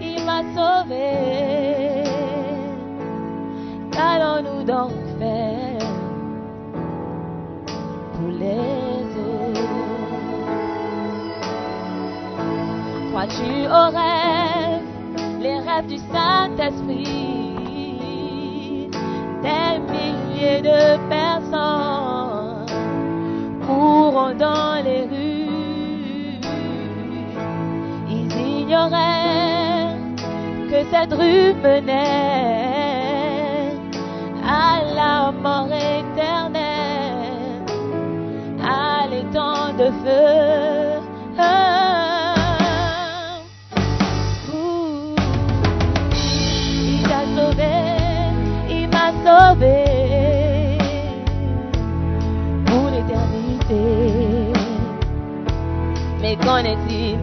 Il m'a sauvé. Qu'allons-nous donc faire pour les autres? Crois-tu aux rêves, les rêves du Saint-Esprit? Des milliers de personnes Que cette rue menait à la mort éternelle, à l'étang de feu. Il t'a sauvé, il m'a sauvé pour l'éternité. Mais qu'en est-il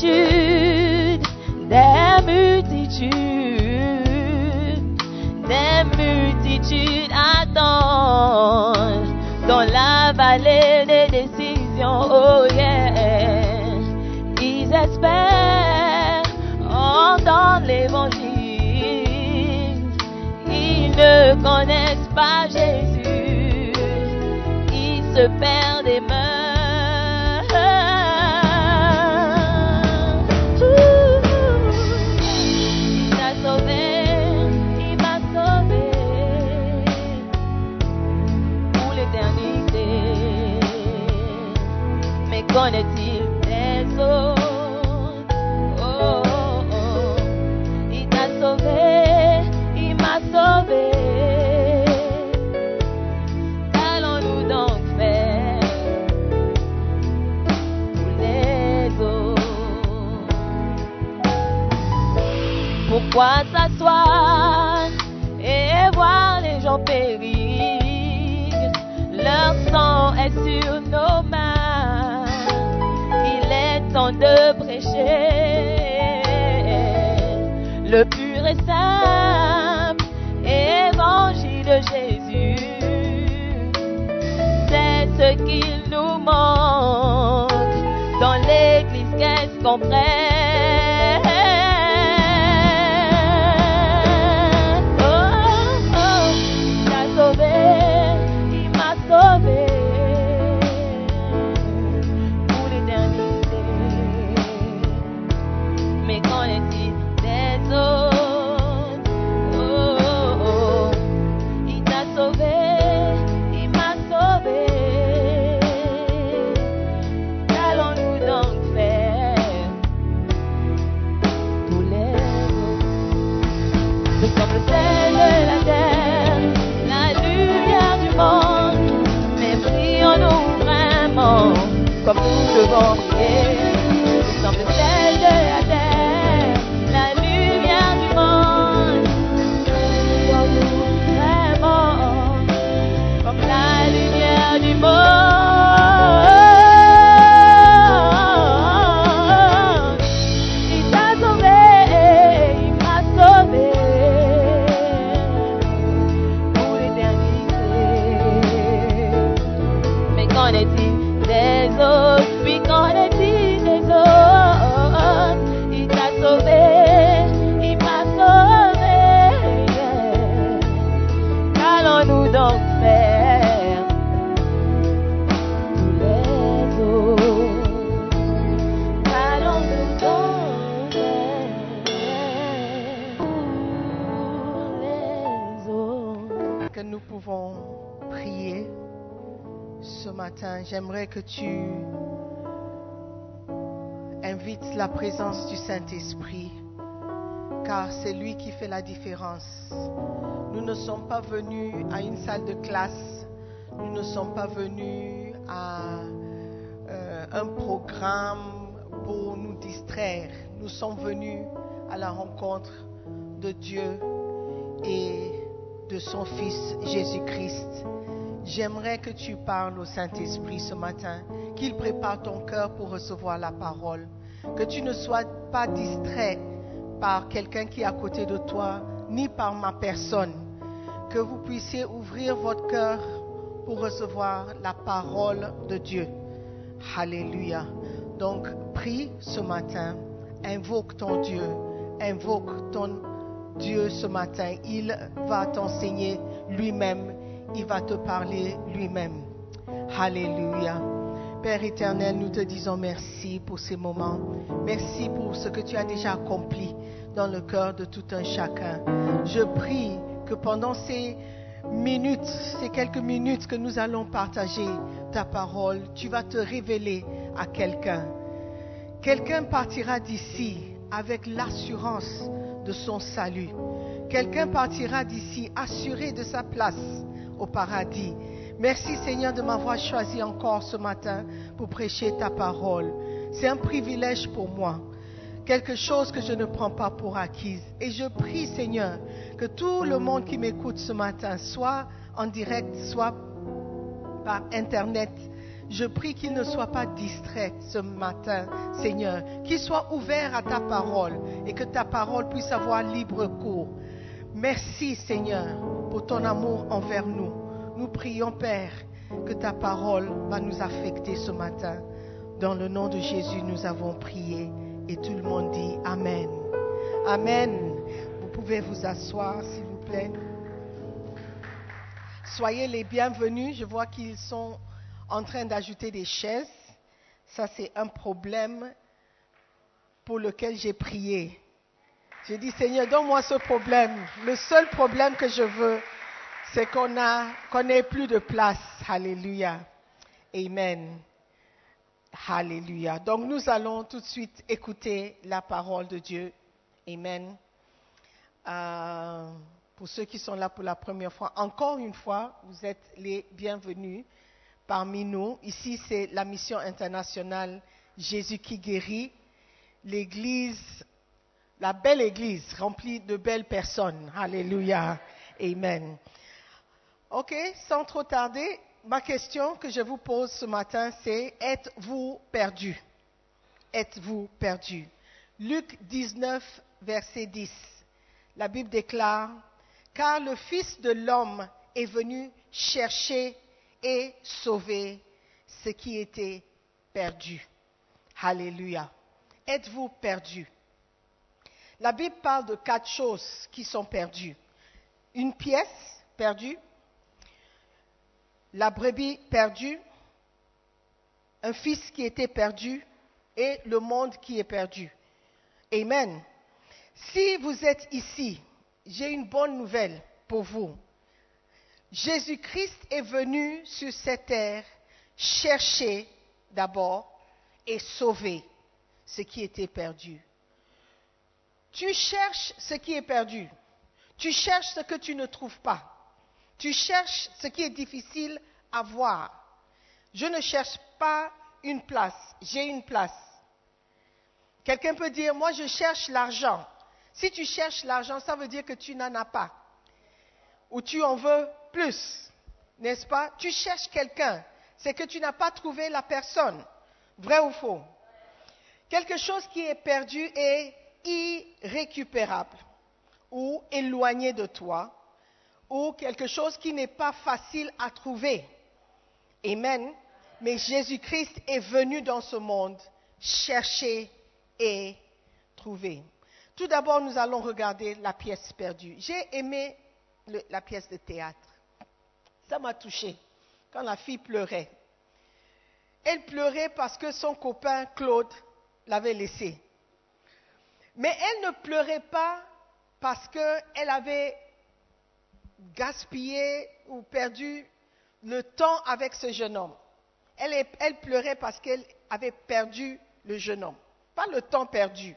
des multitudes, des multitudes attendent dans la vallée des décisions. Oh yeah, ils espèrent entendre l'évangile. Ils ne connaissent pas Jésus. Ils se perdent S'asseoir et voir les gens périr. Leur sang est sur tu invites la présence du Saint-Esprit, car c'est lui qui fait la différence. Nous ne sommes pas venus à une salle de classe, nous ne sommes pas venus à euh, un programme pour nous distraire. Nous sommes venus à la rencontre de Dieu et de son Fils Jésus-Christ. J'aimerais que tu parles au Saint-Esprit ce matin, qu'il prépare ton cœur pour recevoir la parole, que tu ne sois pas distrait par quelqu'un qui est à côté de toi, ni par ma personne, que vous puissiez ouvrir votre cœur pour recevoir la parole de Dieu. Alléluia. Donc, prie ce matin, invoque ton Dieu, invoque ton Dieu ce matin. Il va t'enseigner lui-même, il va te parler lui-même. Alléluia. Père éternel, nous te disons merci pour ces moments. Merci pour ce que tu as déjà accompli dans le cœur de tout un chacun. Je prie que pendant ces minutes, ces quelques minutes que nous allons partager ta parole, tu vas te révéler à quelqu'un. Quelqu'un partira d'ici avec l'assurance de son salut. Quelqu'un partira d'ici assuré de sa place au paradis. Merci Seigneur de m'avoir choisi encore ce matin pour prêcher ta parole. C'est un privilège pour moi, quelque chose que je ne prends pas pour acquise. Et je prie Seigneur que tout le monde qui m'écoute ce matin, soit en direct, soit par Internet, je prie qu'il ne soit pas distrait ce matin, Seigneur, qu'il soit ouvert à ta parole et que ta parole puisse avoir libre cours. Merci, Seigneur, pour ton amour envers nous. Nous prions, Père, que ta parole va nous affecter ce matin. Dans le nom de Jésus, nous avons prié et tout le monde dit Amen. Amen. Vous pouvez vous asseoir, s'il vous plaît. Soyez les bienvenus. Je vois qu'ils sont en train d'ajouter des chaises. Ça, c'est un problème pour lequel j'ai prié. J'ai dit, Seigneur, donne-moi ce problème. Le seul problème que je veux, c'est qu'on qu'on n'ait plus de place. Alléluia. Amen. Alléluia. Donc nous allons tout de suite écouter la parole de Dieu. Amen. Euh, pour ceux qui sont là pour la première fois, encore une fois, vous êtes les bienvenus parmi nous. Ici, c'est la mission internationale Jésus qui guérit, l'église, la belle église remplie de belles personnes. Alléluia. Amen. Ok, sans trop tarder, ma question que je vous pose ce matin, c'est êtes-vous perdu? Êtes-vous perdu? Luc 19, verset 10. La Bible déclare, car le Fils de l'homme est venu chercher et sauver ce qui était perdu. Alléluia. Êtes-vous perdu? La Bible parle de quatre choses qui sont perdues. Une pièce perdue, la brebis perdue, un fils qui était perdu et le monde qui est perdu. Amen. Si vous êtes ici, j'ai une bonne nouvelle pour vous. Jésus-Christ est venu sur cette terre chercher d'abord et sauver ce qui était perdu. Tu cherches ce qui est perdu. Tu cherches ce que tu ne trouves pas. Tu cherches ce qui est difficile à voir. Je ne cherche pas une place, j'ai une place. Quelqu'un peut dire, moi je cherche l'argent. Si tu cherches l'argent, ça veut dire que tu n'en as pas. Ou tu en veux plus, n'est-ce pas? Tu cherches quelqu'un. C'est que tu n'as pas trouvé la personne. Vrai ou faux? Quelque chose qui est perdu est irrécupérable ou éloigné de toi ou quelque chose qui n'est pas facile à trouver. Amen. Mais Jésus-Christ est venu dans ce monde chercher et trouver. Tout d'abord, nous allons regarder la pièce perdue. J'ai aimé la pièce de théâtre. Ça m'a touché quand la fille pleurait. Elle pleurait parce que son copain Claude l'avait laissée. Mais elle ne pleurait pas parce qu'elle avait gaspillé ou perdu le temps avec ce jeune homme. Elle, pleurait parce qu'elle avait perdu le jeune homme. Pas le temps perdu,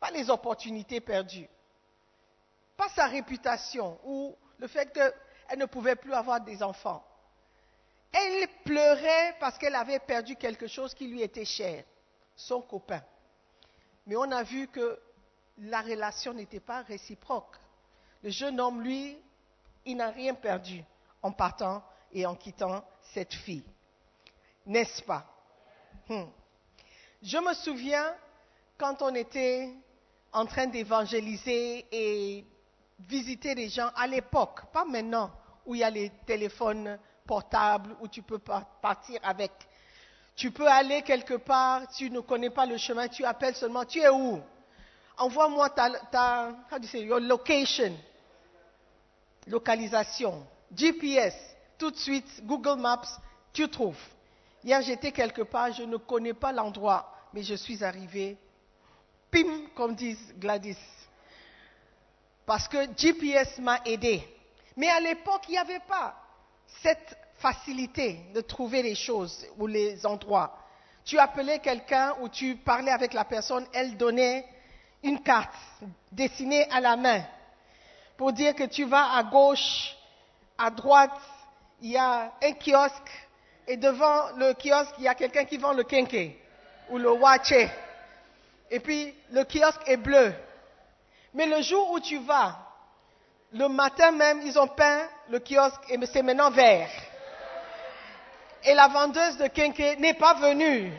pas les opportunités perdues, pas sa réputation ou le fait qu'elle ne pouvait plus avoir des enfants. Elle pleurait parce qu'elle avait perdu quelque chose qui lui était cher, son copain. Mais on a vu que la relation n'était pas réciproque. Le jeune homme, lui, il n'a rien perdu en partant et en quittant cette fille. N'est-ce pas? Hmm. Je me souviens quand on était en train d'évangéliser et visiter les gens à l'époque, pas maintenant, où il y a les téléphones portables, où tu peux par- partir avec. Tu peux aller quelque part, tu ne connais pas le chemin, tu appelles seulement, tu es où? Envoie-moi ta, ta how do your location, localisation, GPS, tout de suite, Google Maps, tu trouves. Hier, j'étais quelque part, je ne connais pas l'endroit, mais je suis arrivé, pim, comme disent Gladys. Parce que GPS m'a aidé. Mais à l'époque, il n'y avait pas cette facilité de trouver les choses ou les endroits. Tu appelais quelqu'un ou tu parlais avec la personne, elle donnait une carte dessinée à la main pour dire que tu vas à gauche, à droite, il y a un kiosque et devant le kiosque, il y a quelqu'un qui vend le kenke ou le wache. Et puis le kiosque est bleu. Mais le jour où tu vas, le matin même, ils ont peint le kiosque et c'est maintenant vert. Et la vendeuse de kenke n'est pas venue.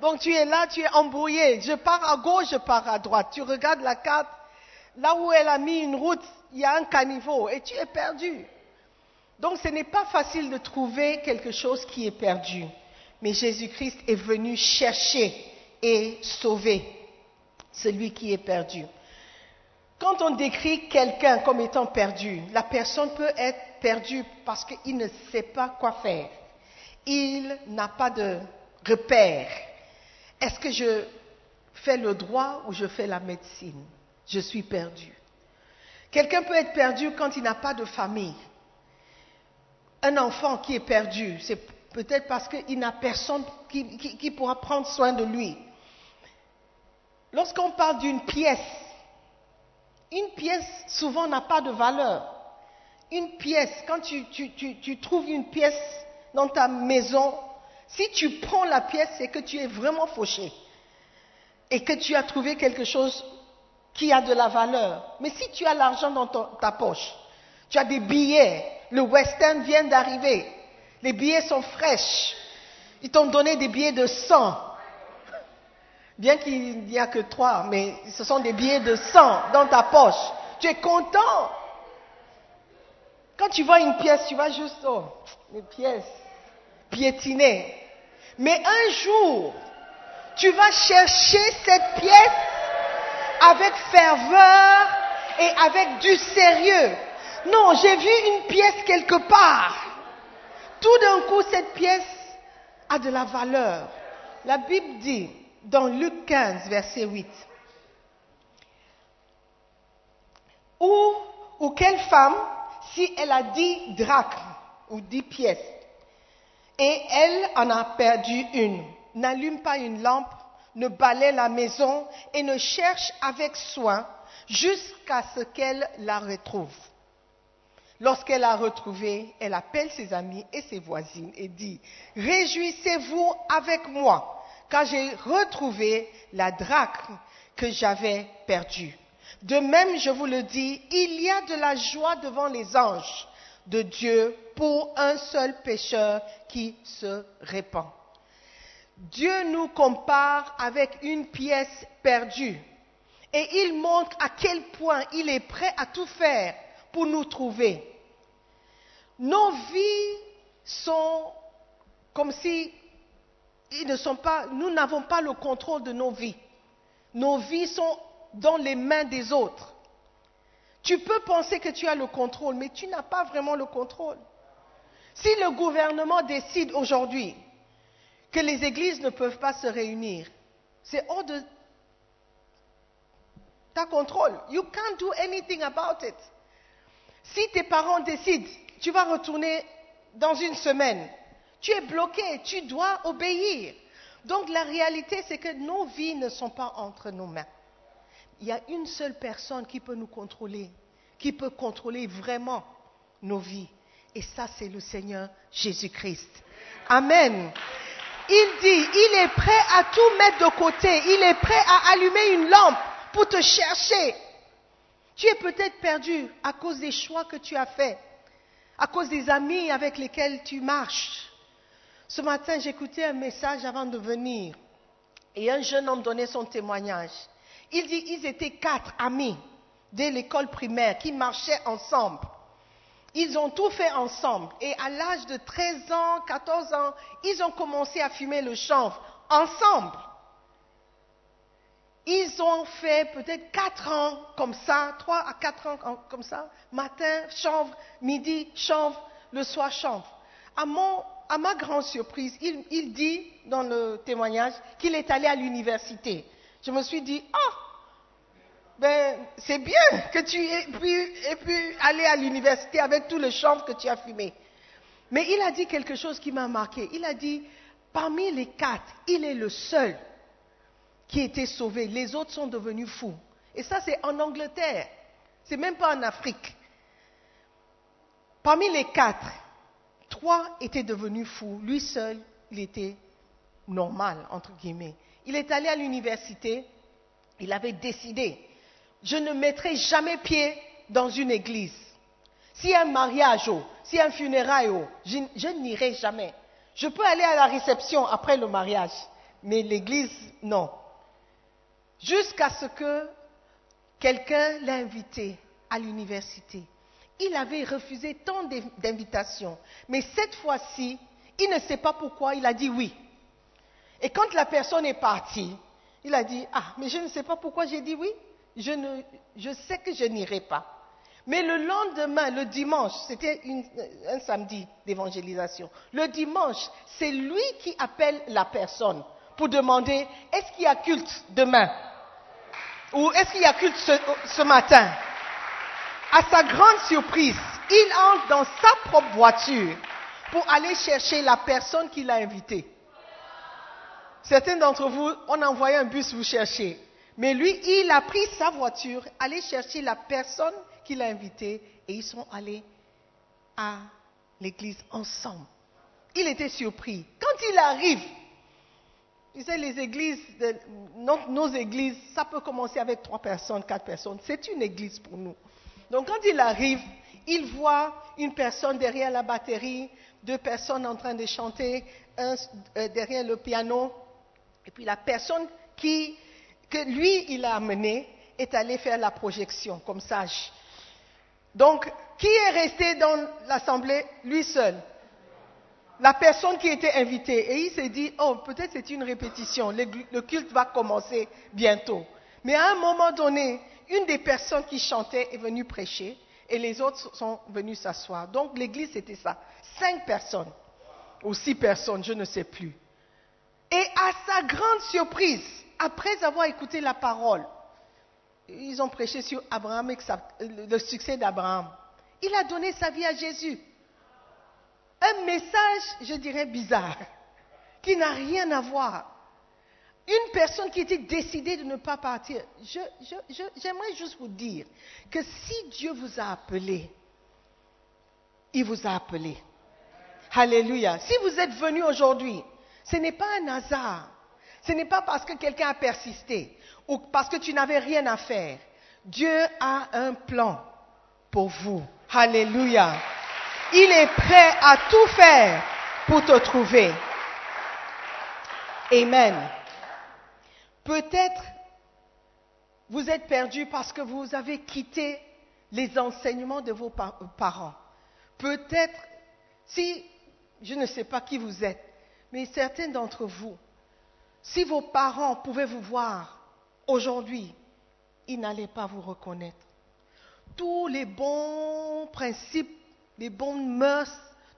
Donc tu es là, tu es embrouillé. Je pars à gauche, je pars à droite. Tu regardes la carte, là où elle a mis une route, il y a un caniveau et tu es perdu. Donc ce n'est pas facile de trouver quelque chose qui est perdu. Mais Jésus-Christ est venu chercher et sauver celui qui est perdu. Quand on décrit quelqu'un comme étant perdu, la personne peut être perdue parce qu'il ne sait pas quoi faire. Il n'a pas de repère. Est-ce que je fais le droit ou je fais la médecine? Je suis perdu. Quelqu'un peut être perdu quand il n'a pas de famille. Un enfant qui est perdu, c'est peut-être parce qu'il n'a personne qui, pourra prendre soin de lui. Lorsqu'on parle d'une pièce, une pièce souvent n'a pas de valeur. Une pièce, quand tu trouves une pièce dans ta maison, si tu prends la pièce, c'est que tu es vraiment fauché et que tu as trouvé quelque chose qui a de la valeur. Mais si tu as l'argent dans ta poche, tu as des billets, le western vient d'arriver, les billets sont fraîches, ils t'ont donné des billets de 100, bien qu'il n'y a que trois, mais ce sont des billets de 100 dans ta poche. Tu es content. Quand tu vois une pièce, tu vas juste, oh, les pièces, piétiner. Mais un jour, tu vas chercher cette pièce avec ferveur et avec du sérieux. Non, j'ai vu une pièce quelque part. Tout d'un coup, cette pièce a de la valeur. La Bible dit dans Luc 15, verset 8, ou, ou quelle femme, si elle a dix drachmes ou dix pièces, et elle en a perdu une, n'allume pas une lampe, ne balaie la maison et ne cherche avec soin jusqu'à ce qu'elle la retrouve. Lorsqu'elle a retrouvé, elle appelle ses amis et ses voisines et dit, Réjouissez-vous avec moi, car j'ai retrouvé la drachme que j'avais perdue. De même, je vous le dis, il y a de la joie devant les anges de Dieu pour un seul pécheur qui se répand. Dieu nous compare avec une pièce perdue et il montre à quel point il est prêt à tout faire pour nous trouver. Nos vies sont comme si ils ne sont pas, nous n'avons pas le contrôle de nos vies. Nos vies sont dans les mains des autres. Tu peux penser que tu as le contrôle, mais tu n'as pas vraiment le contrôle. Si le gouvernement décide aujourd'hui que les églises ne peuvent pas se réunir, c'est hors de ta contrôle. You can't do anything about it. Si tes parents décident, tu vas retourner dans une semaine, tu es bloqué, tu dois obéir. Donc la réalité, c'est que nos vies ne sont pas entre nos mains. Il y a une seule personne qui peut nous contrôler, qui peut contrôler vraiment nos vies. Et ça, c'est le Seigneur Jésus-Christ. Amen. Il dit, il est prêt à tout mettre de côté. Il est prêt à allumer une lampe pour te chercher. Tu es peut-être perdu à cause des choix que tu as faits, à cause des amis avec lesquels tu marches. Ce matin, j'écoutais un message avant de venir et un jeune homme donnait son témoignage. Il dit, ils étaient quatre amis dès l'école primaire qui marchaient ensemble. Ils ont tout fait ensemble. Et à l'âge de 13 ans, 14 ans, ils ont commencé à fumer le chanvre ensemble. Ils ont fait peut-être 4 ans comme ça, 3 à 4 ans comme ça. Matin, chanvre, midi, chanvre, le soir, chanvre. À, ma grande surprise, il dit dans le témoignage qu'il est allé à l'université. Je me suis dit, ah, ben, c'est bien que tu aies pu, aller à l'université avec tout le chanvre que tu as fumé. Mais il a dit quelque chose qui m'a marqué. Il a dit, parmi les quatre, il est le seul qui été sauvé. Les autres sont devenus fous. Et ça, c'est en Angleterre. C'est même pas en Afrique. Parmi les quatre, trois étaient devenus fous. Lui seul, il était normal, entre guillemets. Il est allé à l'université. Il avait décidé, je ne mettrai jamais pied dans une église. A un mariage, a un funérail, je, je n'irai jamais. Je peux aller à la réception après le mariage, mais l'église, non. Jusqu'à ce que quelqu'un l'ait invité à l'université. Il avait refusé tant d'invitations, mais cette fois-ci, il ne sait pas pourquoi, il a dit oui. Et quand la personne est partie, il a dit, ah, mais je ne sais pas pourquoi j'ai dit oui. Je, ne, sais que je n'irai pas. Mais le lendemain, le dimanche, c'était un samedi d'évangélisation. Le dimanche, c'est lui qui appelle la personne pour demander est-ce qu'il y a culte demain? Ou est-ce qu'il y a culte ce, matin? À sa grande surprise, il entre dans sa propre voiture pour aller chercher la personne qui l'a invité. Certains d'entre vous, on envoyé un bus vous chercher. Mais lui, il a pris sa voiture, allé chercher la personne qu'il a invitée et ils sont allés à l'église ensemble. Il était surpris. Quand il arrive, tu sais, les églises, nos églises, ça peut commencer avec trois personnes, quatre personnes. C'est une église pour nous. Donc quand il arrive, il voit une personne derrière la batterie, deux personnes en train de chanter, un euh, derrière le piano, et puis la personne que lui, il a amené est allé faire la projection comme sage. Donc, qui est resté dans l'assemblée? Lui seul. La personne qui était invitée. Et il s'est dit, oh, peut-être c'est une répétition, le, le culte va commencer bientôt. Mais à un moment donné, une des personnes qui chantait est venue prêcher et les autres sont venus s'asseoir. Donc l'église, c'était ça. Cinq personnes. Ou six personnes, je ne sais plus. Et à sa grande surprise, après avoir écouté la parole, ils ont prêché sur Abraham et le succès d'Abraham. Il a donné sa vie à Jésus. Un message, je dirais, bizarre, qui n'a rien à voir. Une personne qui était décidée de ne pas partir. Je- je- je- J'aimerais juste vous dire que si Dieu vous a appelé, il vous a appelé. Alléluia. Si vous êtes venu aujourd'hui, ce n'est pas un hasard. Ce n'est pas parce que quelqu'un a persisté ou parce que tu n'avais rien à faire. Dieu a un plan pour vous. Alléluia. Il est prêt à tout faire pour te trouver. Amen. Peut-être vous êtes perdu parce que vous avez quitté les enseignements de vos pa- parents. Peut-être, si, je ne sais pas qui vous êtes, mais certains d'entre vous, si vos parents pouvaient vous voir aujourd'hui, ils n'allaient pas vous reconnaître. Tous les bons principes, les bonnes mœurs,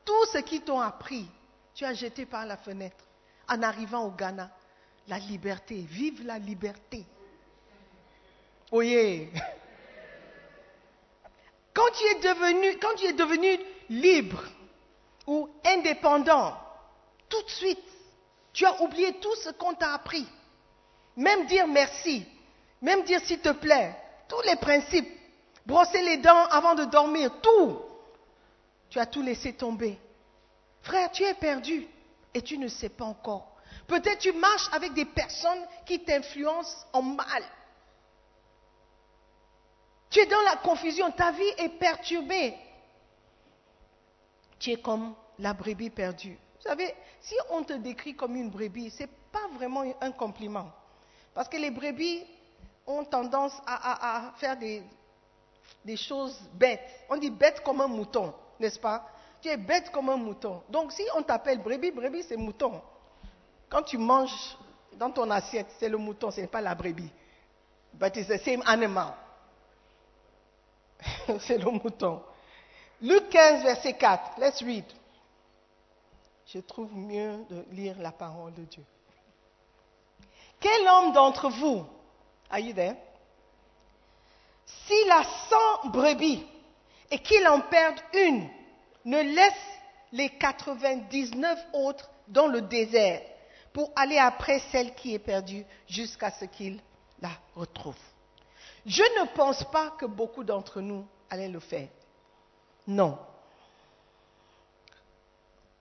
tout ce qu'ils t'ont appris, tu as jeté par la fenêtre en arrivant au Ghana. La liberté, vive la liberté. Oyez. Quand tu es devenu, quand tu es devenu libre ou indépendant, tout de suite, tu as oublié tout ce qu'on t'a appris. Même dire merci, même dire s'il te plaît, tous les principes, brosser les dents avant de dormir, tout. Tu as tout laissé tomber. Frère, tu es perdu et tu ne sais pas encore. Peut-être tu marches avec des personnes qui t'influencent en mal. Tu es dans la confusion, ta vie est perturbée. Tu es comme la brebis perdue. Vous savez, si on te décrit comme une brebis, ce n'est pas vraiment un compliment. Parce que les brebis ont tendance à, faire des, des choses bêtes. On dit bête comme un mouton, n'est-ce pas? Tu es bête comme un mouton. Donc si on t'appelle brebis, brebis c'est mouton. Quand tu manges dans ton assiette, c'est le mouton, ce n'est pas la brebis. But it's the same animal. c'est le mouton. Luc 15, verset 4. Let's read. Je trouve mieux de lire la parole de Dieu. Quel homme d'entre vous, are? S'il a 100 brebis et qu'il en perde une, ne laisse les 99 autres dans le désert pour aller après celle qui est perdue jusqu'à ce qu'il la retrouve. Je ne pense pas que beaucoup d'entre nous allaient le faire. Non.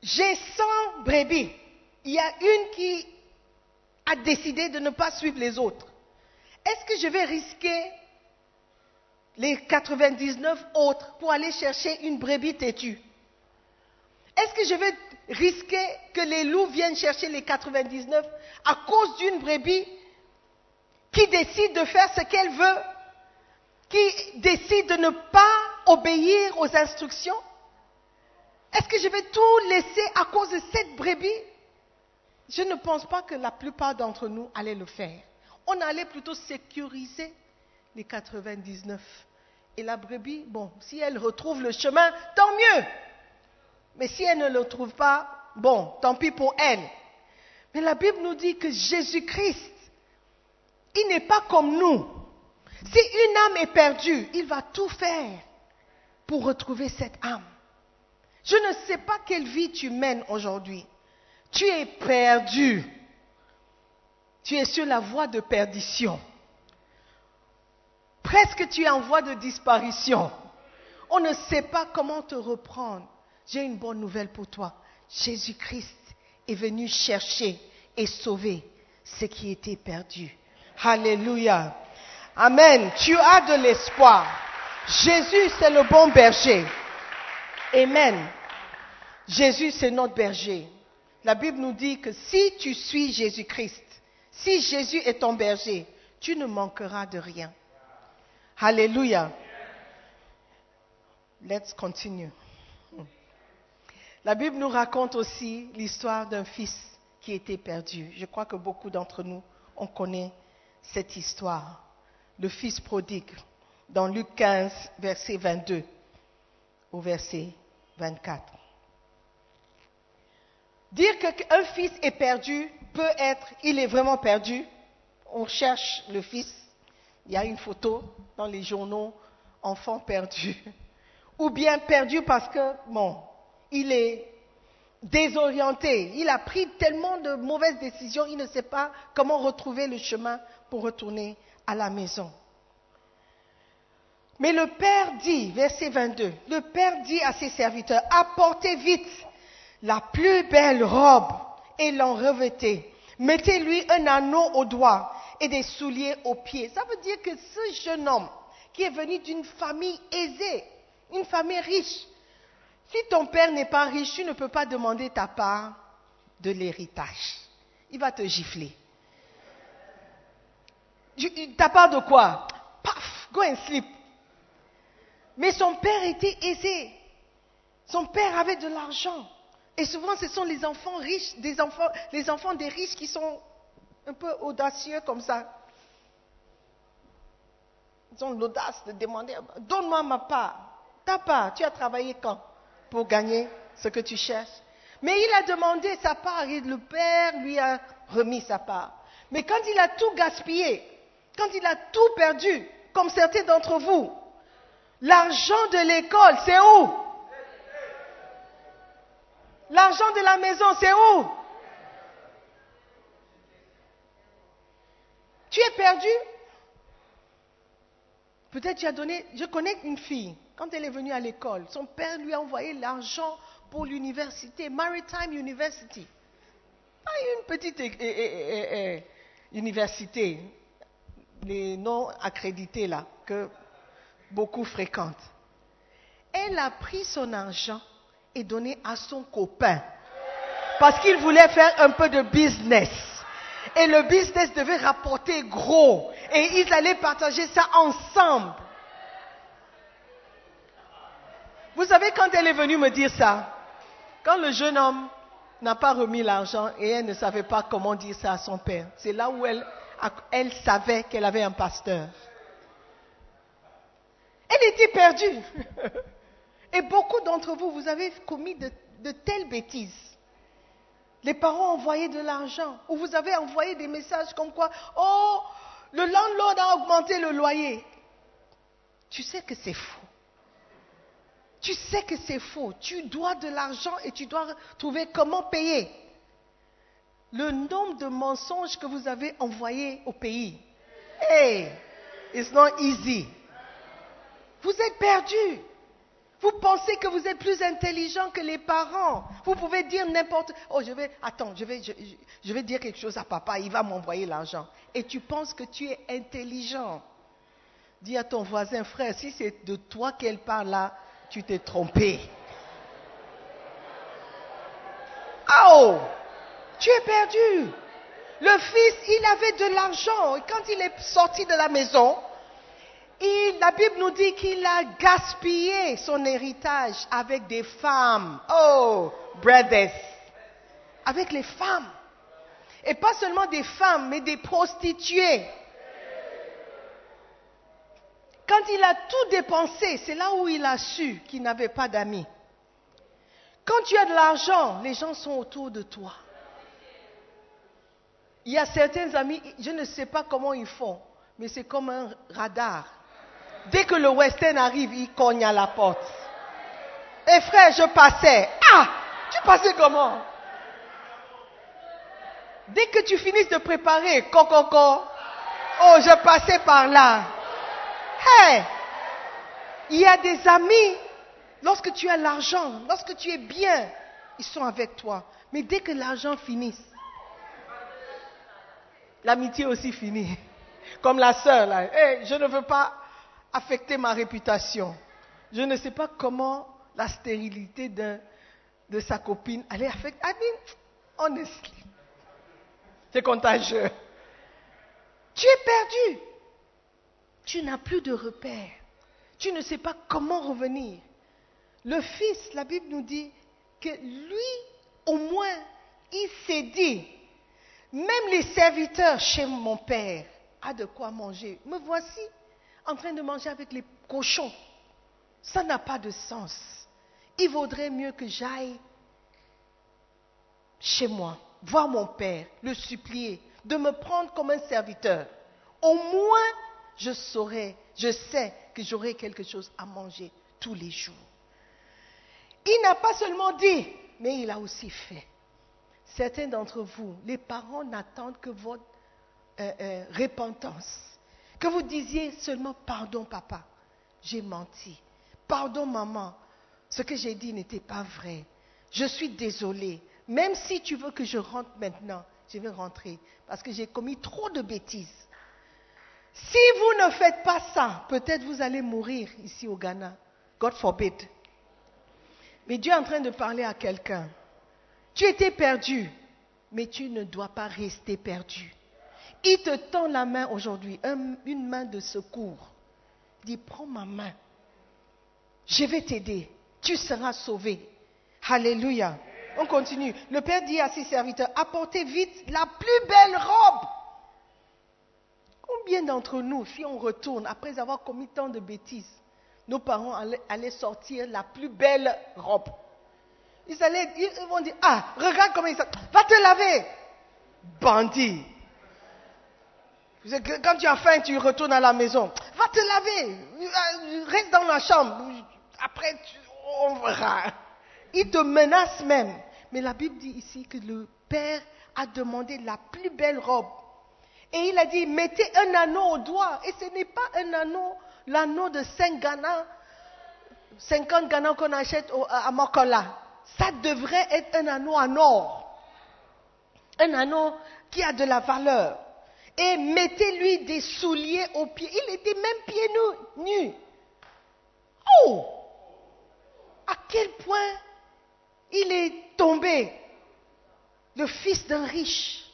J'ai 100 brebis. Il y a une qui a décidé de ne pas suivre les autres. Est-ce que je vais risquer les 99 autres pour aller chercher une brebis têtue? Est-ce que je vais risquer que les loups viennent chercher les 99 à cause d'une brebis qui décide de faire ce qu'elle veut, qui décide de ne pas obéir aux instructions? Est-ce que je vais tout laisser à cause de cette brebis? Je ne pense pas que la plupart d'entre nous allaient le faire. On allait plutôt sécuriser les 99. Et la brebis, bon, si elle retrouve le chemin, tant mieux. Mais si elle ne le trouve pas, bon, tant pis pour elle. Mais la Bible nous dit que Jésus-Christ, il n'est pas comme nous. Si une âme est perdue, il va tout faire pour retrouver cette âme. Je ne sais pas quelle vie tu mènes aujourd'hui. Tu es perdu. Tu es sur la voie de perdition. Presque tu es en voie de disparition. On ne sait pas comment te reprendre. J'ai une bonne nouvelle pour toi. Jésus-Christ est venu chercher et sauver ce qui était perdu. Alléluia. Amen. Tu as de l'espoir. Jésus, c'est le bon berger. Amen. Jésus, c'est notre berger. La Bible nous dit que si tu suis Jésus-Christ, si Jésus est ton berger, tu ne manqueras de rien. Alléluia. Let's continue. La Bible nous raconte aussi l'histoire d'un fils qui était perdu. Je crois que beaucoup d'entre nous, on connaît cette histoire. Le fils prodigue, dans Luc 15, verset 22 au verset 24. Dire qu'un fils est perdu peut être, il est vraiment perdu. On cherche le fils. Il y a une photo dans les journaux, enfant perdu. Ou bien perdu parce que, bon, il est désorienté. Il a pris tellement de mauvaises décisions, il ne sait pas comment retrouver le chemin pour retourner à la maison. Mais le Père dit, verset 22, le Père dit à ses serviteurs, apportez vite la plus belle robe et l'en revêtez. Mettez-lui un anneau au doigt et des souliers aux pieds. Ça veut dire que ce jeune homme qui est venu d'une famille aisée, une famille riche, si ton père n'est pas riche, tu ne peux pas demander ta part de l'héritage. Il va te gifler. Ta part de quoi? Paf, go and sleep. Mais son père était aisé. Son père avait de l'argent. Et souvent, ce sont les enfants riches, des enfants, les enfants des riches qui sont un peu audacieux comme ça. Ils ont l'audace de demander, donne-moi ma part. Ta part, tu as travaillé quand pour gagner ce que tu cherches? Mais il a demandé sa part et le père lui a remis sa part. Mais quand il a tout gaspillé, quand il a tout perdu, comme certains d'entre vous, l'argent de l'école, c'est où? L'argent de la maison, c'est où? Tu es perdu? Peut-être tu as donné. Je connais une fille, quand elle est venue à l'école, son père lui a envoyé l'argent pour l'université, Maritime University. Pas une petite eh, eh, eh, université, les non accrédités là, que beaucoup fréquentent. Elle a pris son argent et donné à son copain parce qu'il voulait faire un peu de business. Et le business devait rapporter gros. Et ils allaient partager ça ensemble. Vous savez, quand elle est venue me dire ça, quand le jeune homme n'a pas remis l'argent et elle ne savait pas comment dire ça à son père, c'est là où elle, elle savait qu'elle avait un pasteur. Elle était perdue. Et beaucoup d'entre vous, vous avez commis de, telles bêtises. Les parents envoyaient de l'argent, ou vous avez envoyé des messages comme quoi, oh, le landlord a augmenté le loyer. Tu sais que c'est faux. Tu sais que c'est faux. Tu dois de l'argent et tu dois trouver comment payer. Le nombre de mensonges que vous avez envoyés au pays. Hey, it's not easy. Vous êtes perdus. Vous pensez que vous êtes plus intelligent que les parents. Vous pouvez dire n'importe. Oh, je vais. Attends, je vais, je, je vais dire quelque chose à papa. Il va m'envoyer l'argent. Et tu penses que tu es intelligent. Dis à ton voisin, frère, si c'est de toi qu'elle parle là, tu t'es trompé. Oh, tu es perdu. Le fils, il avait de l'argent. Et quand il est sorti de la maison, la Bible nous dit qu'il a gaspillé son héritage avec des femmes. Oh, brothers. Avec les femmes. Et pas seulement des femmes, mais des prostituées. Quand il a tout dépensé, c'est là où il a su qu'il n'avait pas d'amis. Quand tu as de l'argent, les gens sont autour de toi. Il y a certains amis, je ne sais pas comment ils font, mais c'est comme un radar. Dès que le western arrive, il cogne à la porte. Et frère, je passais. Ah, tu passais comment? Dès que tu finisses de préparer, coco, oh, je passais par là. Hey, il y a des amis, lorsque tu as l'argent, lorsque tu es bien, ils sont avec toi. Mais dès que l'argent finit, l'amitié aussi finit. Comme la sœur, là. Hey, je ne veux pas affecter ma réputation. Je ne sais pas comment la stérilité de, de sa copine allait affecter. I mean, honestly, c'est contagieux. Tu es perdu. Tu n'as plus de repères. Tu ne sais pas comment revenir. Le fils, la Bible nous dit que lui, au moins, il s'est dit, même les serviteurs chez mon père a de quoi manger. Me voici en train de manger avec les cochons. Ça n'a pas de sens. Il vaudrait mieux que j'aille chez moi, voir mon père, le supplier de me prendre comme un serviteur. Au moins, je saurais, je sais que j'aurai quelque chose à manger tous les jours. Il n'a pas seulement dit, mais il a aussi fait. Certains d'entre vous, les parents n'attendent que votre euh, euh, repentance. Que vous disiez seulement pardon, papa. j'ai menti. Pardon, maman. Ce que j'ai dit n'était pas vrai. Je suis désolée. Même si tu veux que je rentre maintenant, je vais rentrer. Parce que j'ai commis trop de bêtises. Si vous ne faites pas ça, peut-être vous allez mourir ici au Ghana. God forbid. Mais Dieu est en train de parler à quelqu'un. Tu étais perdu, mais tu ne dois pas rester perdu. Il te tend la main aujourd'hui, un- une main de secours. Dit, prends ma main. Je vais t'aider. Tu seras sauvé. Alléluia. On continue. Le Père dit à ses serviteurs, apportez vite la plus belle robe. Combien d'entre nous, si on retourne après avoir commis tant de bêtises, nos parents allaient, sortir la plus belle robe? Ils, allaient, ils vont dire, ah, regarde comment il s'est... Va te laver. Bandit. Quand tu as faim, tu retournes à la maison. Va te laver. Euh, Reste dans la chambre. Après, on verra. Il te menace même. Mais la Bible dit ici que le Père a demandé la plus belle robe. Et il a dit, mettez un anneau au doigt. Et ce n'est pas un anneau, l'anneau de 5 Ghana, 50 Ghana qu'on achète à Mokola. Ça devrait être un anneau en or. Un anneau qui a de la valeur. Et mettez-lui des souliers aux pieds. Il était même pieds nus. Oh À quel point il est tombé. Le fils d'un riche.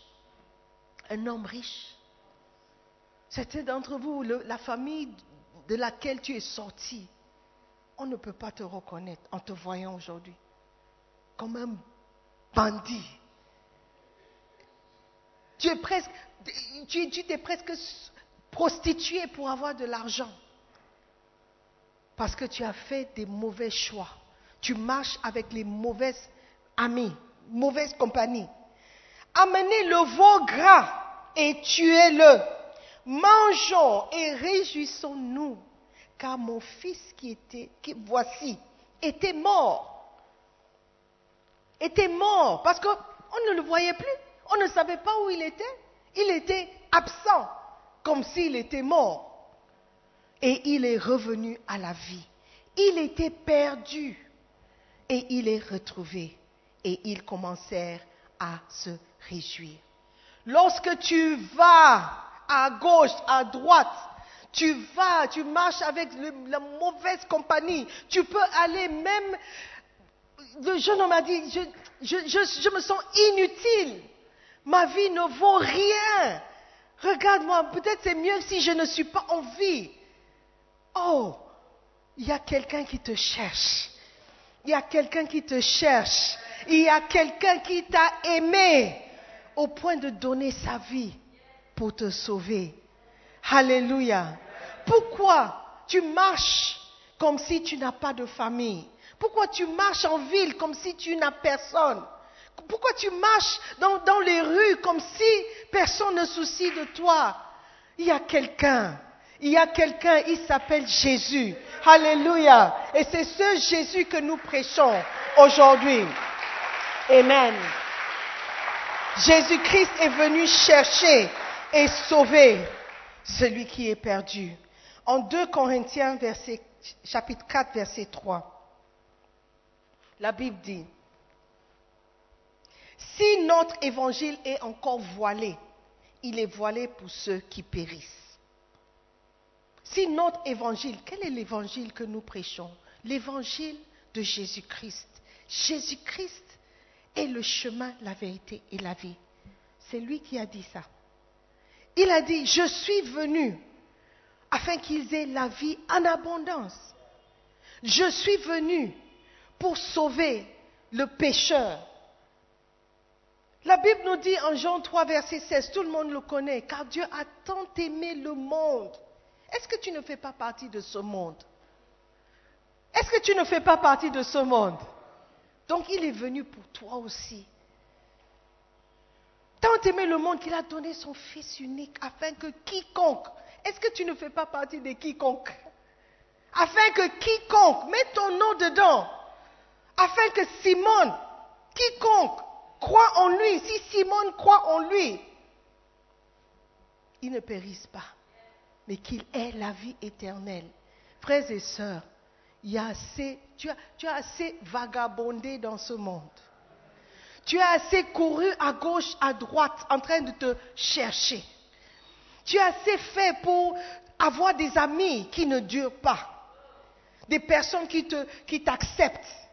Un homme riche. Certains d'entre vous, la famille de laquelle tu es sorti, on ne peut pas te reconnaître en te voyant aujourd'hui comme un bandit. Tu es presque, tu, t'es presque prostitué pour avoir de l'argent. Parce que tu as fait des mauvais choix. Tu marches avec les mauvaises amis, mauvaise compagnie. Amenez le veau gras et tuez-le. Mangeons et réjouissons-nous, car mon fils qui était, qui, voici, était mort était mort parce qu'on ne le voyait plus. On ne savait pas où il était. Il était absent, comme s'il était mort. Et il est revenu à la vie. Il était perdu et il est retrouvé. Et ils commencèrent à se réjouir. Lorsque tu vas à gauche, à droite, tu vas, tu marches avec la mauvaise compagnie, tu peux aller même le jeune homme a dit, je me sens inutile. Ma vie ne vaut rien. Regarde-moi, peut-être c'est mieux si je ne suis pas en vie. Oh, il y a quelqu'un qui te cherche. Il y a quelqu'un qui te cherche. Il y a quelqu'un qui t'a aimé au point de donner sa vie pour te sauver. Alléluia. Pourquoi tu marches comme si tu n'as pas de famille? Pourquoi tu marches en ville comme si tu n'as personne? Pourquoi tu marches dans, dans les rues comme si personne ne soucie de toi? Il y a quelqu'un. Il y a quelqu'un, il s'appelle Jésus. Alléluia. Et c'est ce Jésus que nous prêchons aujourd'hui. Amen. Jésus-Christ est venu chercher et sauver celui qui est perdu. En 2 Corinthiens verset- chapitre 4 verset 3, la Bible dit, si notre évangile est encore voilé, il est voilé pour ceux qui périssent. Si notre évangile, quel est l'évangile que nous prêchons? L'évangile de Jésus-Christ. Jésus-Christ est le chemin, la vérité et la vie. C'est lui qui a dit ça. Il a dit, je suis venu afin qu'ils aient la vie en abondance. Je suis venu pour sauver le pécheur. La Bible nous dit en Jean 3, verset 16, tout le monde le connaît, car Dieu a tant aimé le monde. Est-ce que tu ne fais pas partie de ce monde? Est-ce que tu ne fais pas partie de ce monde? Donc il est venu pour toi aussi. Tant aimé le monde qu'il a donné son Fils unique afin que quiconque, est-ce que tu ne fais pas partie de quiconque? Afin que quiconque, mets ton nom dedans, afin que Simone, quiconque croit en lui, si Simone croit en lui, il ne périsse pas, mais qu'il ait la vie éternelle. Frères et sœurs, tu, as, assez vagabondé dans ce monde. Tu as assez couru à gauche, à droite, en train de te chercher. Tu as assez fait pour avoir des amis qui ne durent pas. Des personnes qui t'acceptent.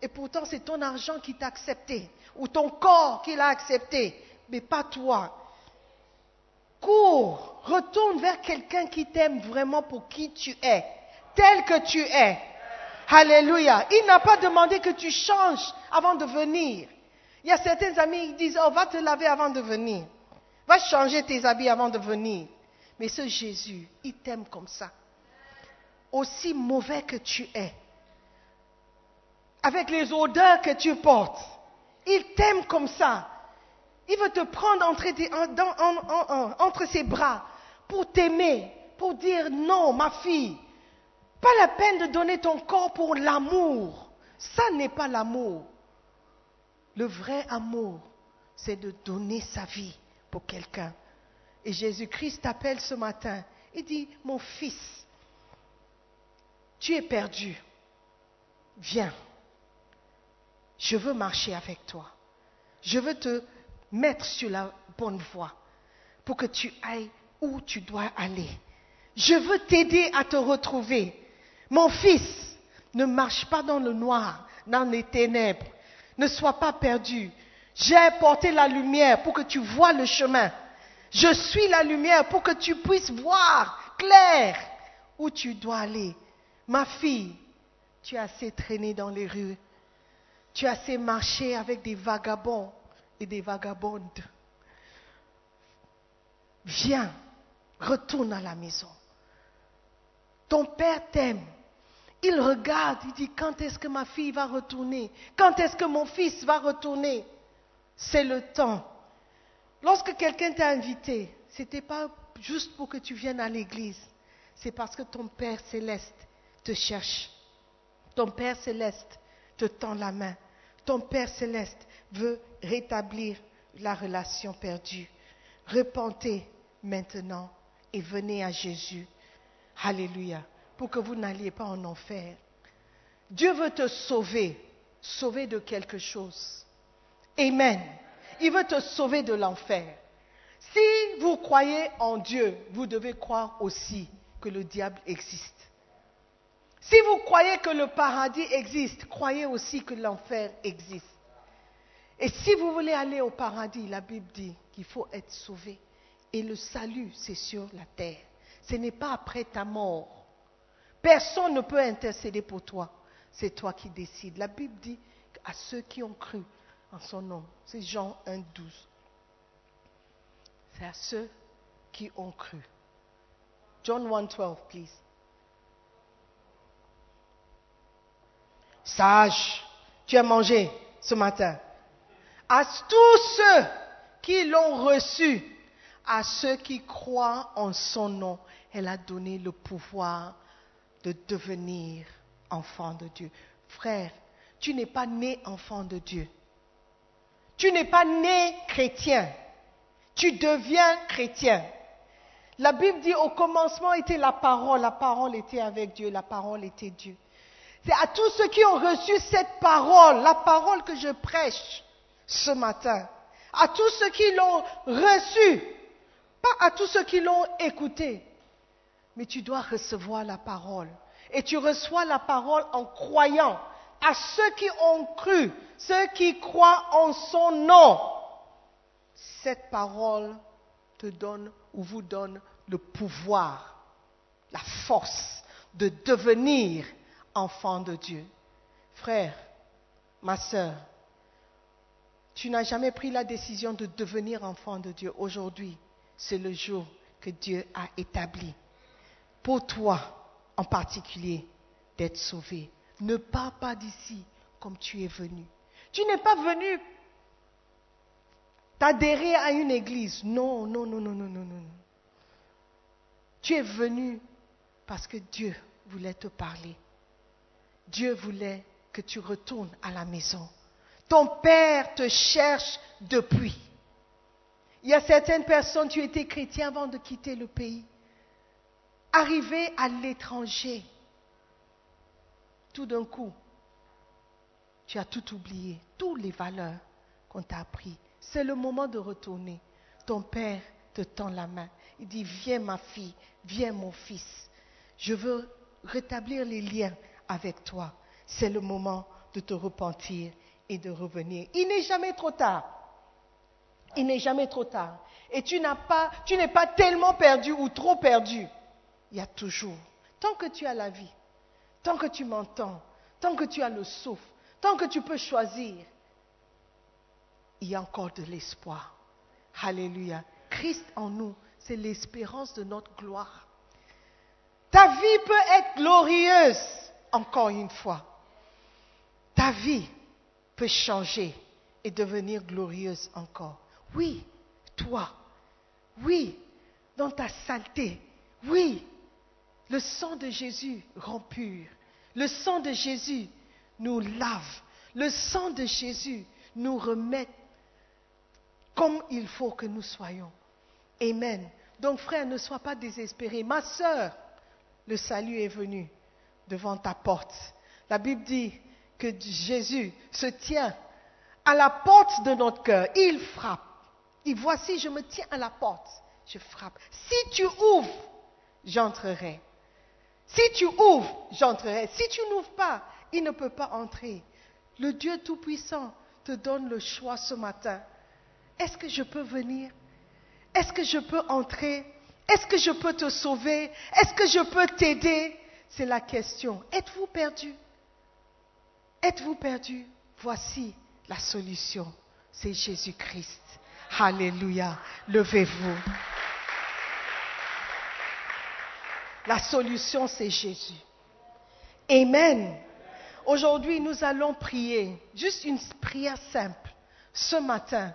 Et pourtant, c'est ton argent qui t'a accepté. Ou ton corps qui l'a accepté. Mais pas toi. Cours, retourne vers quelqu'un qui t'aime vraiment pour qui tu es, tel que tu es. Alléluia. Il n'a pas demandé que tu changes avant de venir. Il y a certains amis qui disent, oh, va te laver avant de venir. Va changer tes habits avant de venir. Mais ce Jésus, il t'aime comme ça. Aussi mauvais que tu es, avec les odeurs que tu portes, il t'aime comme ça. Il veut te prendre entre, ses bras pour t'aimer, pour dire non, ma fille. Pas la peine de donner ton corps pour l'amour. Ça n'est pas l'amour. Le vrai amour, c'est de donner sa vie pour quelqu'un. Et Jésus-Christ t'appelle ce matin. Il dit, mon fils, tu es perdu. Viens. Je veux marcher avec toi. Je veux te mettre sur la bonne voie pour que tu ailles où tu dois aller. Je veux t'aider à te retrouver. Mon fils, ne marche pas dans le noir, dans les ténèbres. Ne sois pas perdu. J'ai apporté la lumière pour que tu vois le chemin. Je suis la lumière pour que tu puisses voir clair où tu dois aller. Ma fille, tu as assez traîné dans les rues. Tu as assez marché avec des vagabonds et des vagabondes. Viens, retourne à la maison. Ton père t'aime. Il regarde, il dit quand est-ce que ma fille va retourner? Quand est-ce que mon fils va retourner? C'est le temps. Lorsque quelqu'un t'a invité, ce n'était pas juste pour que tu viennes à l'église. C'est parce que ton Père céleste te cherche. Ton Père céleste te tend la main. Ton Père céleste veut rétablir la relation perdue. Repentez maintenant et venez à Jésus. Alléluia. Pour que vous n'alliez pas en enfer. Dieu veut te sauver. Sauver de quelque chose. Amen. Il veut te sauver de l'enfer. Si vous croyez en Dieu, vous devez croire aussi que le diable existe. Si vous croyez que le paradis existe, croyez aussi que l'enfer existe. Et si vous voulez aller au paradis, la Bible dit qu'il faut être sauvé. Et le salut, c'est sur la terre. Ce n'est pas après ta mort. Personne ne peut intercéder pour toi. C'est toi qui décides. La Bible dit à ceux qui ont cru en son nom. C'est Jean 1, 12. C'est à ceux qui ont cru. John 1, 12, please. Sage, tu as mangé ce matin. À tous ceux qui l'ont reçu, à ceux qui croient en son nom, elle a donné le pouvoir de devenir enfant de Dieu. Frère, tu n'es pas né enfant de Dieu. Tu n'es pas né chrétien. Tu deviens chrétien. La Bible dit au commencement était la parole, la parole était avec Dieu, la parole était Dieu. C'est à tous ceux qui ont reçu cette parole, la parole que je prêche ce matin, à tous ceux qui l'ont reçue, pas à tous ceux qui l'ont écouté, mais tu dois recevoir la parole. Et tu reçois la parole en croyant à ceux qui ont cru, ceux qui croient en son nom. Cette parole te donne ou vous donne le pouvoir, la force de devenir enfant de Dieu. Frère, ma sœur, tu n'as jamais pris la décision de devenir enfant de Dieu. Aujourd'hui, c'est le jour que Dieu a établi pour toi en particulier d'être sauvé. Ne pars pas d'ici comme tu es venu. Tu n'es pas venu t'adhérer à une église. Non, non, non, non, non, non, non. Tu es venu parce que Dieu voulait te parler. Dieu voulait que tu retournes à la maison. Ton Père te cherche depuis. Il y a certaines personnes, tu étais chrétien avant de quitter le pays. Arrivé à l'étranger, tout d'un coup, tu as tout oublié, toutes les valeurs qu'on t'a appris. C'est le moment de retourner. Ton père te tend la main. Il dit, viens ma fille, viens mon fils. Je veux rétablir les liens avec toi. C'est le moment de te repentir et de revenir. Il n'est jamais trop tard. Il n'est jamais trop tard. Et tu n'es pas tellement perdu ou trop perdu. Il y a toujours, tant que tu as la vie, tant que tu m'entends, tant que tu as le souffle, tant que tu peux choisir, il y a encore de l'espoir. Alléluia. Christ en nous, c'est l'espérance de notre gloire. Ta vie peut être glorieuse, encore une fois. Ta vie peut changer et devenir glorieuse encore. Oui, toi. Oui, dans ta saleté. Oui, le sang de Jésus rend pur. Le sang de Jésus nous lave. Le sang de Jésus nous remet comme il faut que nous soyons. Amen. Donc frère, ne sois pas désespéré. Ma sœur, le salut est venu devant ta porte. La Bible dit que Jésus se tient à la porte de notre cœur. Il frappe. Et voici, je me tiens à la porte. Je frappe. Si tu ouvres, j'entrerai. Si tu ouvres, j'entrerai. Si tu n'ouvres pas, il ne peut pas entrer. Le Dieu Tout-Puissant te donne le choix ce matin. Est-ce que je peux venir? Est-ce que je peux entrer? Est-ce que je peux te sauver? Est-ce que je peux t'aider? C'est la question. Êtes-vous perdu? Êtes-vous perdu? Voici la solution. C'est Jésus-Christ. Alléluia. Levez-vous. La solution, c'est Jésus. Amen. Aujourd'hui, nous allons prier, juste une prière simple. Ce matin,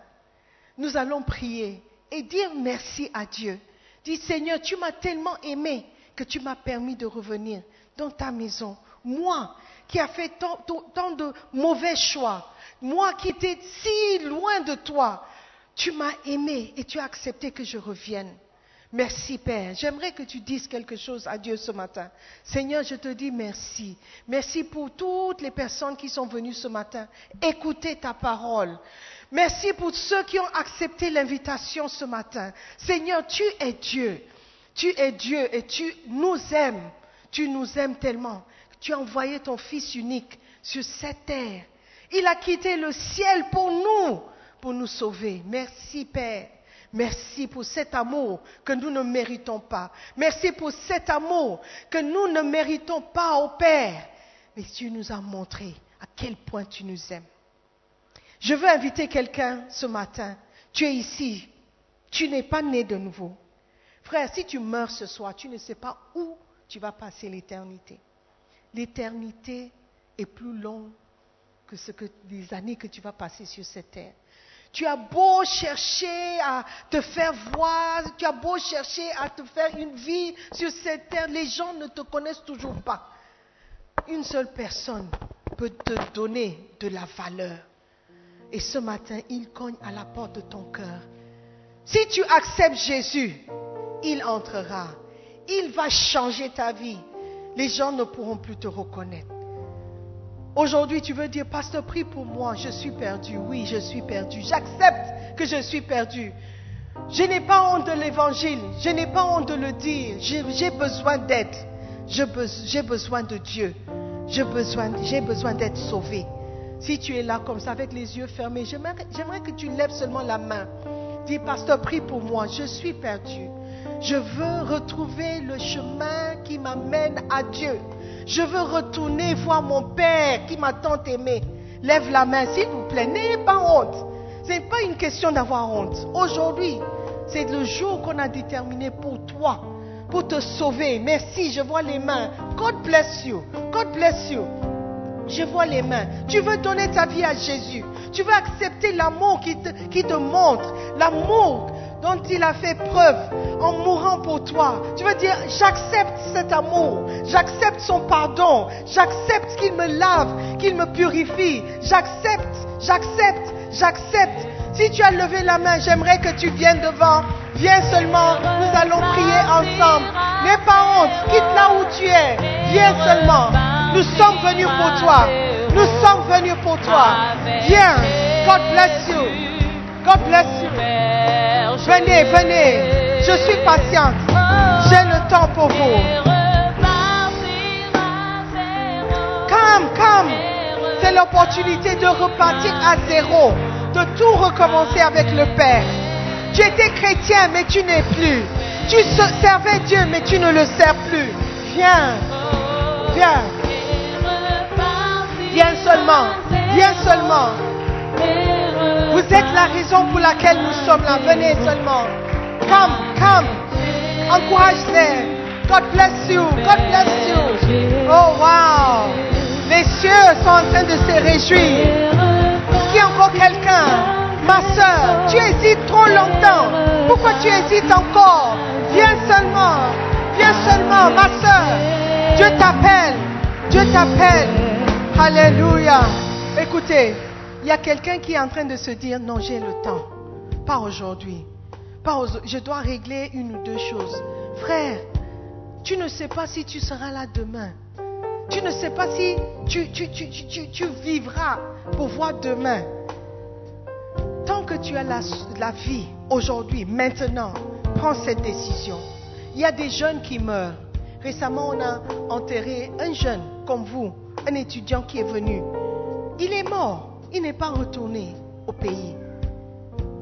nous allons prier et dire merci à Dieu. Dis Seigneur, tu m'as tellement aimé que tu m'as permis de revenir dans ta maison. Moi, qui a fait tant- tant de mauvais choix, moi qui étais si loin de toi, tu m'as aimé et tu as accepté que je revienne. Merci Père. J'aimerais que tu dises quelque chose à Dieu ce matin. Seigneur, je te dis merci. Merci pour toutes les personnes qui sont venues ce matin écouter ta parole. Merci pour ceux qui ont accepté l'invitation ce matin. Seigneur, tu es Dieu. Tu es Dieu et tu nous aimes. Tu nous aimes tellement. Tu as envoyé ton Fils unique sur cette terre. Il a quitté le ciel pour nous, pour nous sauver. Merci Père. Merci pour cet amour que nous ne méritons pas. Merci pour cet amour que nous ne méritons pas au Père. Mais tu nous as montré à quel point tu nous aimes. Je veux inviter quelqu'un ce matin. Tu es ici. Tu n'es pas né de nouveau. Frère, si tu meurs ce soir, tu ne sais pas où tu vas passer l'éternité. L'éternité est plus longue que que les années que tu vas passer sur cette terre. Tu as beau chercher à te faire voir, tu as beau chercher à te faire une vie sur cette terre, les gens ne te connaissent toujours pas. Une seule personne peut te donner de la valeur. Et ce matin, il cogne à la porte de ton cœur. Si tu acceptes Jésus, il entrera. Il va changer ta vie. Les gens ne pourront plus te reconnaître. Aujourd'hui, tu veux dire, pasteur, prie pour moi, je suis perdu. Oui, je suis perdu. J'accepte que je suis perdu. Je n'ai pas honte de l'évangile. Je n'ai pas honte de le dire. J'ai besoin d'aide. J'ai besoin de Dieu. J'ai besoin, d'être sauvé. Si tu es là comme ça, avec les yeux fermés, j'aimerais que tu lèves seulement la main. Dis, pasteur, prie pour moi. Je suis perdu. Je veux retrouver le chemin qui m'amène à Dieu. Je veux retourner voir mon Père qui m'a tant aimé. Lève la main, s'il vous plaît. N'ayez pas honte. Ce n'est pas une question d'avoir honte. Aujourd'hui, c'est le jour qu'on a déterminé pour toi, pour te sauver. Merci, je vois les mains. God bless you. God bless you. Je vois les mains. Tu veux donner ta vie à Jésus. Tu veux accepter l'amour qui te, qui te montre. L'amour dont il a fait preuve en mourant pour toi. Tu veux dire, j'accepte cet amour. J'accepte son pardon. J'accepte qu'il me lave, qu'il me purifie. J'accepte, j'accepte, j'accepte. Si tu as levé la main, j'aimerais que tu viennes devant. Viens seulement. Nous allons prier ensemble. N'aie pas honte. Quitte là où tu es. Viens seulement. Nous sommes venus pour toi. Nous sommes venus pour toi. Viens. God bless you. God bless you. Venez, venez. Je suis patiente. J'ai le temps pour vous. Come, come. C'est l'opportunité de repartir à zéro, de tout recommencer avec le Père. Tu étais chrétien, mais tu n'es plus. Tu se- servais Dieu, mais tu ne le sers plus. Viens, viens, viens seulement, viens seulement. Êtes la raison pour laquelle nous sommes là. Venez seulement. Come, come. Encourage-les. God bless you. God bless you. Oh wow. Les cieux sont en train de se réjouir. Est-ce y a encore quelqu'un Ma soeur, tu hésites trop longtemps. Pourquoi tu hésites encore? Viens seulement. Viens seulement, ma soeur. Dieu t'appelle. Dieu t'appelle. Alléluia. Écoutez, il y a quelqu'un qui est en train de se dire, non, j'ai le temps. Pas aujourd'hui. Pas Je dois régler une ou deux choses. Frère, tu ne sais pas si tu seras là demain. Tu ne sais pas si tu, vivras pour voir demain. Tant que tu as la vie aujourd'hui, maintenant, prends cette décision. Il y a des jeunes qui meurent. Récemment, on a enterré un jeune comme vous, un étudiant qui est venu. Il est mort. Il n'est pas retourné au pays.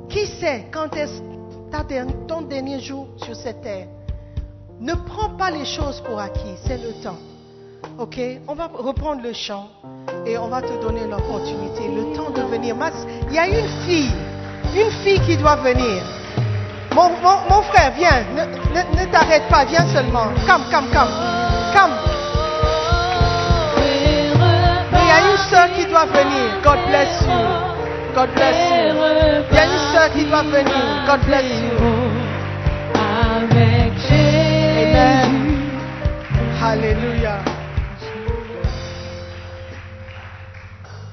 Qui sait quand est-ce ton dernier jour sur cette terre? Ne prends pas les choses pour acquis, c'est le temps. Ok? On va reprendre le chant et on va te donner l'opportunité, le temps de venir. Il y a une fille, une fille qui doit venir. Mon, frère, viens, ne t'arrête pas, viens seulement. Come, come, come. Come. Venir. God bless you. God bless you. Il y a une soeur qui doit venir. God bless you. Amen. Alléluia.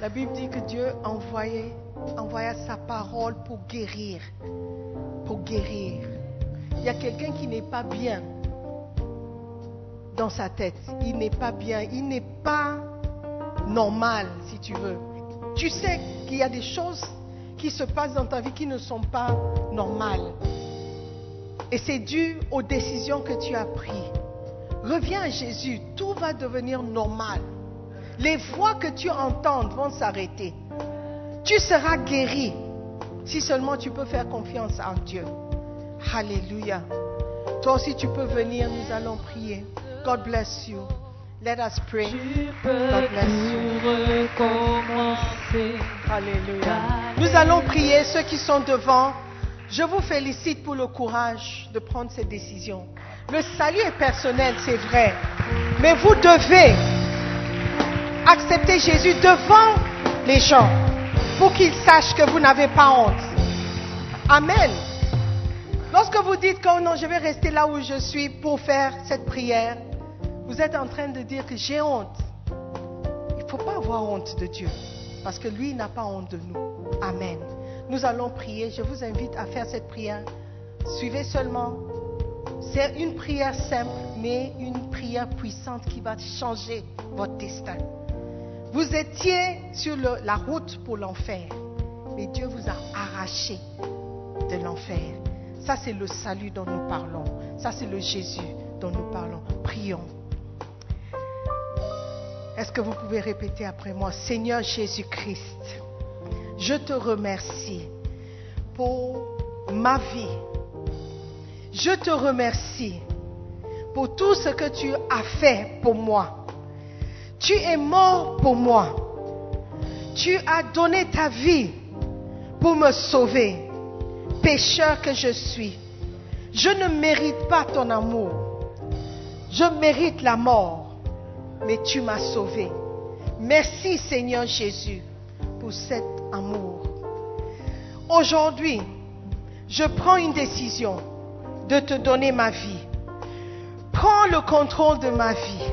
La Bible dit que Dieu envoyait, envoya sa parole pour guérir. Pour guérir. Il y a quelqu'un qui n'est pas bien dans sa tête. Il n'est pas bien. Il n'est pas normal, si tu veux. Tu sais qu'il y a des choses qui se passent dans ta vie qui ne sont pas normales. Et c'est dû aux décisions que tu as prises. Reviens à Jésus, tout va devenir normal. Les voix que tu entends vont s'arrêter. Tu seras guéri si seulement tu peux faire confiance en Dieu. Alléluia. Toi aussi tu peux venir, nous allons prier. God bless you. Let us pray. God bless you. Alléluia. Nous allons prier ceux qui sont devant. Je vous félicite pour le courage de prendre ces décisions. Le salut est personnel, c'est vrai. Mais vous devez accepter Jésus devant les gens pour qu'ils sachent que vous n'avez pas honte. Amen. Lorsque vous dites que oh non, je vais rester là où je suis pour faire cette prière, vous êtes en train de dire que j'ai honte. Il ne faut pas avoir honte de Dieu, parce que lui n'a pas honte de nous. Amen. Nous allons prier. Je vous invite à faire cette prière. Suivez seulement. C'est une prière simple, mais une prière puissante qui va changer votre destin. Vous étiez sur la route pour l'enfer, mais Dieu vous a arraché de l'enfer. Ça, c'est le salut dont nous parlons. Ça, c'est le Jésus dont nous parlons. Prions. Est-ce que vous pouvez répéter après moi Seigneur Jésus-Christ, je te remercie pour ma vie. Je te remercie pour tout ce que tu as fait pour moi. Tu es mort pour moi. Tu as donné ta vie pour me sauver. Pécheur que je suis, je ne mérite pas ton amour. Je mérite la mort, mais tu m'as sauvé. Merci Seigneur Jésus pour cet amour. Aujourd'hui, je prends une décision de te donner ma vie. Prends le contrôle de ma vie.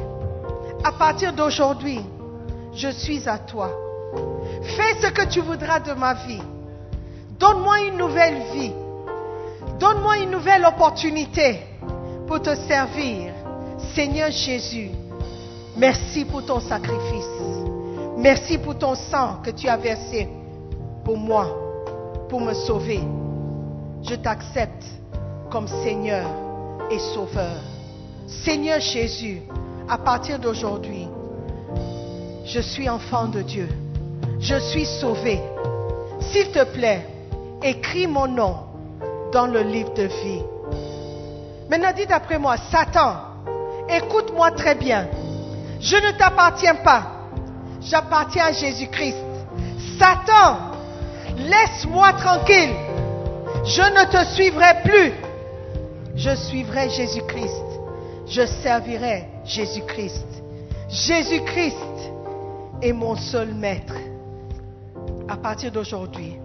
À partir d'aujourd'hui, je suis à toi. Fais ce que tu voudras de ma vie. Donne-moi une nouvelle vie. Donne-moi une nouvelle opportunité pour te servir. Seigneur Jésus, Merci pour ton sacrifice. Merci pour ton sang que tu as versé pour moi, pour me sauver. Je t'accepte comme Seigneur et Sauveur. Seigneur Jésus, à partir d'aujourd'hui, je suis enfant de Dieu. Je suis sauvé. S'il te plaît, écris mon nom dans le livre de vie. Maintenant, dites après moi, Satan, écoute-moi très bien. Je ne t'appartiens pas. J'appartiens à Jésus-Christ. Satan, laisse-moi tranquille. Je ne te suivrai plus. Je suivrai Jésus-Christ. Je servirai Jésus-Christ. Jésus-Christ est mon seul maître. À partir d'aujourd'hui,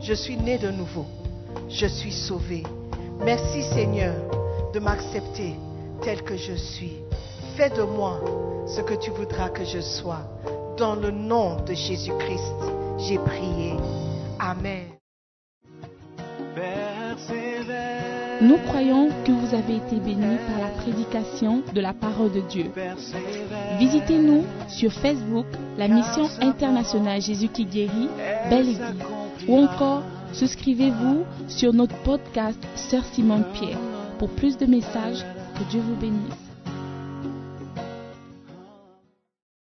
je suis né de nouveau. Je suis sauvé. Merci Seigneur de m'accepter tel que je suis. Fais de moi ce que tu voudras que je sois. Dans le nom de Jésus-Christ, j'ai prié. Amen. Nous croyons que vous avez été bénis par la prédication de la parole de Dieu. Visitez-nous sur Facebook, la mission internationale Jésus qui guérit, Belle Église. Ou encore, souscrivez-vous sur notre podcast Sœur Simone Pierre. Pour plus de messages, que Dieu vous bénisse.